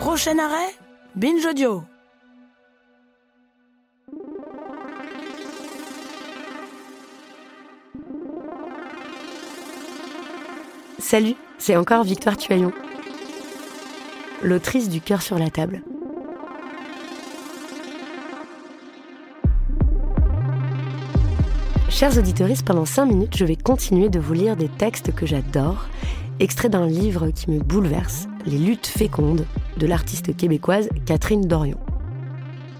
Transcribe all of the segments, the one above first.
Prochain arrêt, Binge Audio. Salut, c'est encore Victoire Tuaillon, l'autrice du cœur sur la table. Chers auditeurs, pendant 5 minutes, je vais continuer de vous lire des textes que j'adore, extraits d'un livre qui me bouleverse, Les luttes fécondes, de l'artiste québécoise Catherine Dorion.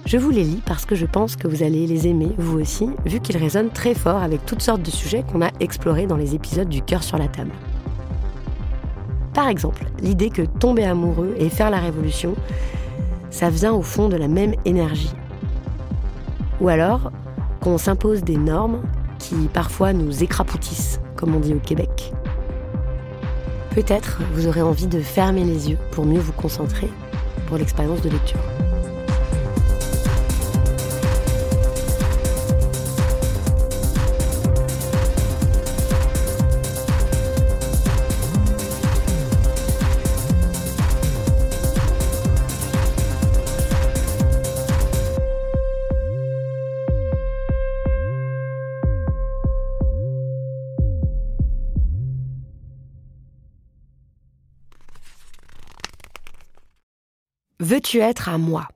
Je vous les lis parce que je pense que vous allez les aimer, vous aussi, vu qu'ils résonnent très fort avec toutes sortes de sujets qu'on a explorés dans les épisodes du cœur sur la table. Par exemple, l'idée que tomber amoureux et faire la révolution, ça vient au fond de la même énergie. Ou alors qu'on s'impose des normes qui parfois nous écrapoutissent, comme on dit au Québec. Peut-être vous aurez envie de fermer les yeux pour mieux vous concentrer pour l'expérience de lecture. Veux-tu être à moi?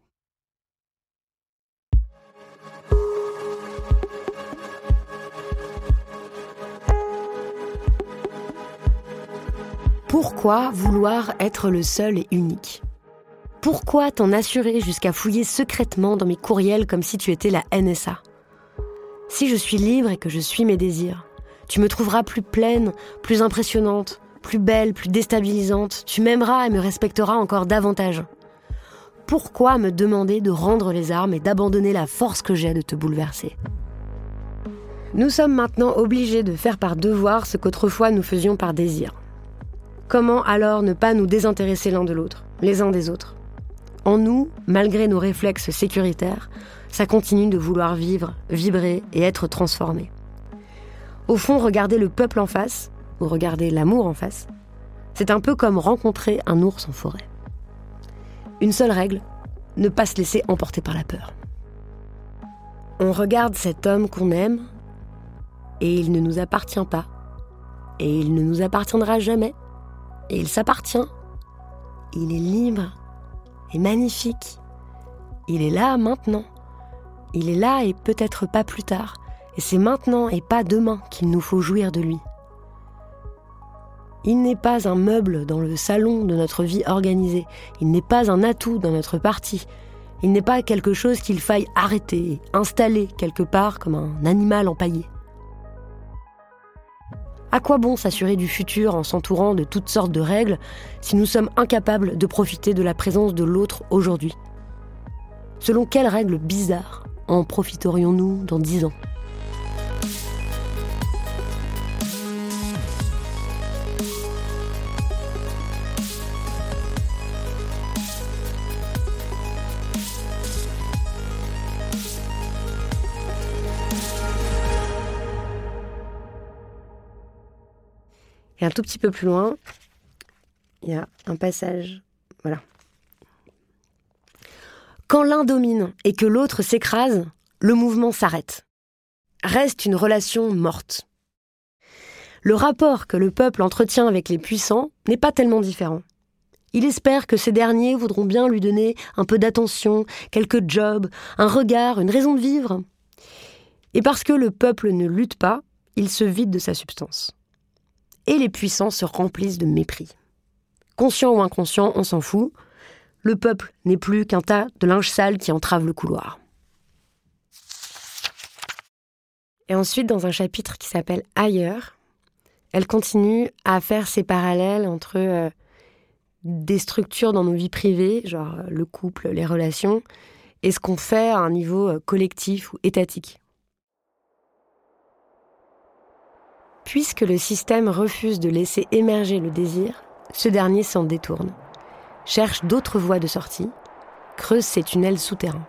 Pourquoi vouloir être le seul et unique? Pourquoi t'en assurer jusqu'à fouiller secrètement dans mes courriels comme si tu étais la NSA Si je suis libre et que je suis mes désirs, tu me trouveras plus pleine, plus impressionnante, plus belle, plus déstabilisante, tu m'aimeras et me respecteras encore davantage pourquoi me demander de rendre les armes et d'abandonner la force que j'ai de te bouleverser Nous sommes maintenant obligés de faire par devoir ce qu'autrefois nous faisions par désir. Comment alors ne pas nous désintéresser l'un de l'autre, les uns des autres? En nous, malgré nos réflexes sécuritaires, ça continue de vouloir vivre, vibrer et être transformé. Au fond, regarder le peuple en face, ou regarder l'amour en face, c'est un peu comme rencontrer un ours en forêt. Une seule règle, ne pas se laisser emporter par la peur. On regarde cet homme qu'on aime et il ne nous appartient pas. Et il ne nous appartiendra jamais. Et il s'appartient. Il est libre et magnifique. Il est là maintenant. Il est là et peut-être pas plus tard. Et c'est maintenant et pas demain qu'il nous faut jouir de lui. Il n'est pas un meuble dans le salon de notre vie organisée. Il n'est pas un atout dans notre partie. Il n'est pas quelque chose qu'il faille arrêter, installer quelque part comme un animal empaillé. À quoi bon s'assurer du futur en s'entourant de toutes sortes de règles si nous sommes incapables de profiter de la présence de l'autre aujourd'hui? Selon quelles règles bizarres en profiterions-nous dans dix ans? Un tout petit peu plus loin, il y a un passage. Voilà. Quand l'un domine et que l'autre s'écrase, le mouvement s'arrête. Reste une relation morte. Le rapport que le peuple entretient avec les puissants n'est pas tellement différent. Il espère que ces derniers voudront bien lui donner un peu d'attention, quelques jobs, un regard, une raison de vivre. Et parce que le peuple ne lutte pas, il se vide de sa substance et les puissants se remplissent de mépris. Conscient ou inconscient, on s'en fout. Le peuple n'est plus qu'un tas de linge sale qui entrave le couloir. Et ensuite, dans un chapitre qui s'appelle Ailleurs, Elle continue à faire ces parallèles entre euh, des structures dans nos vies privées, genre euh, le couple, les relations, et ce qu'on fait à un niveau euh, collectif ou étatique. Puisque le système refuse de laisser émerger le désir, ce dernier s'en détourne, cherche d'autres voies de sortie, creuse ses tunnels souterrains.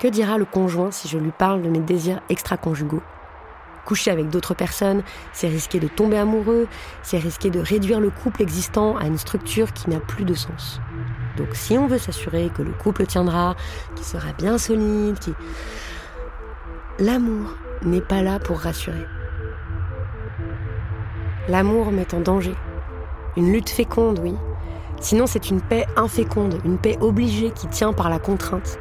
Que dira le conjoint si je lui parle de mes désirs extra-conjugaux? Coucher avec d'autres personnes, c'est risquer de tomber amoureux, c'est risquer de réduire le couple existant à une structure qui n'a plus de sens. Donc si on veut s'assurer que le couple tiendra, qu'il sera bien solide, qui... L'amour n'est pas là pour rassurer. L'amour met en danger. Une lutte féconde, oui. Sinon c'est une paix inféconde, une paix obligée qui tient par la contrainte.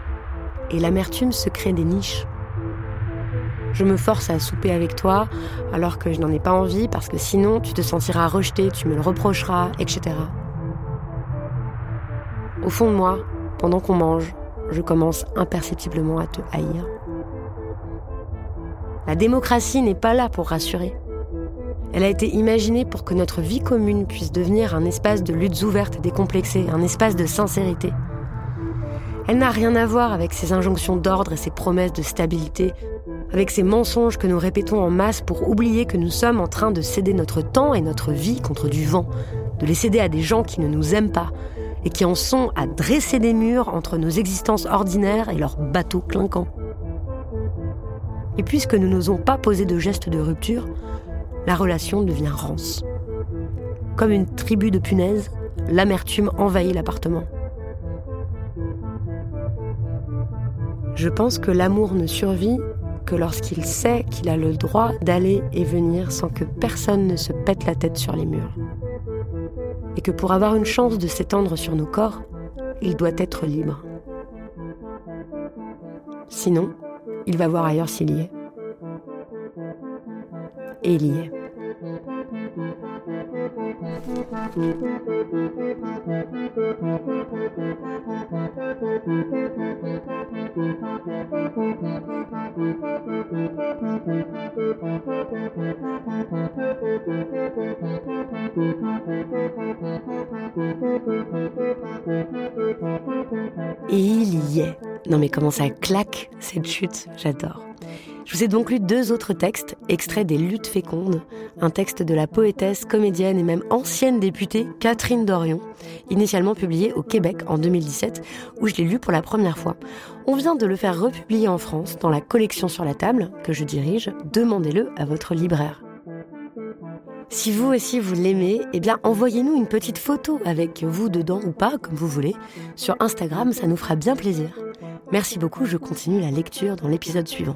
Et l'amertume se crée des niches je me force à souper avec toi alors que je n'en ai pas envie parce que sinon tu te sentiras rejeté, tu me le reprocheras, etc. Au fond de moi, pendant qu'on mange, je commence imperceptiblement à te haïr. La démocratie n'est pas là pour rassurer. Elle a été imaginée pour que notre vie commune puisse devenir un espace de luttes ouvertes et décomplexées, un espace de sincérité. Elle n'a rien à voir avec ces injonctions d'ordre et ces promesses de stabilité avec ces mensonges que nous répétons en masse pour oublier que nous sommes en train de céder notre temps et notre vie contre du vent, de les céder à des gens qui ne nous aiment pas et qui en sont à dresser des murs entre nos existences ordinaires et leurs bateaux clinquants. Et puisque nous n'osons pas poser de gestes de rupture, la relation devient rance. Comme une tribu de punaises, l'amertume envahit l'appartement. Je pense que l'amour ne survit que lorsqu'il sait qu'il a le droit d'aller et venir sans que personne ne se pète la tête sur les murs. Et que pour avoir une chance de s'étendre sur nos corps, il doit être libre. Sinon, il va voir ailleurs s'il y est. Et il y est. Et il y est. Non mais comment ça claque cette chute, j'adore. Je vous ai donc lu deux autres textes, extraits des Luttes fécondes, un texte de la poétesse, comédienne et même ancienne députée Catherine Dorion, initialement publié au Québec en 2017, où je l'ai lu pour la première fois. On vient de le faire republier en France dans la collection sur la table que je dirige. Demandez-le à votre libraire. Si vous aussi vous l'aimez, eh bien envoyez-nous une petite photo avec vous dedans ou pas, comme vous voulez. Sur Instagram, ça nous fera bien plaisir. Merci beaucoup, je continue la lecture dans l'épisode suivant.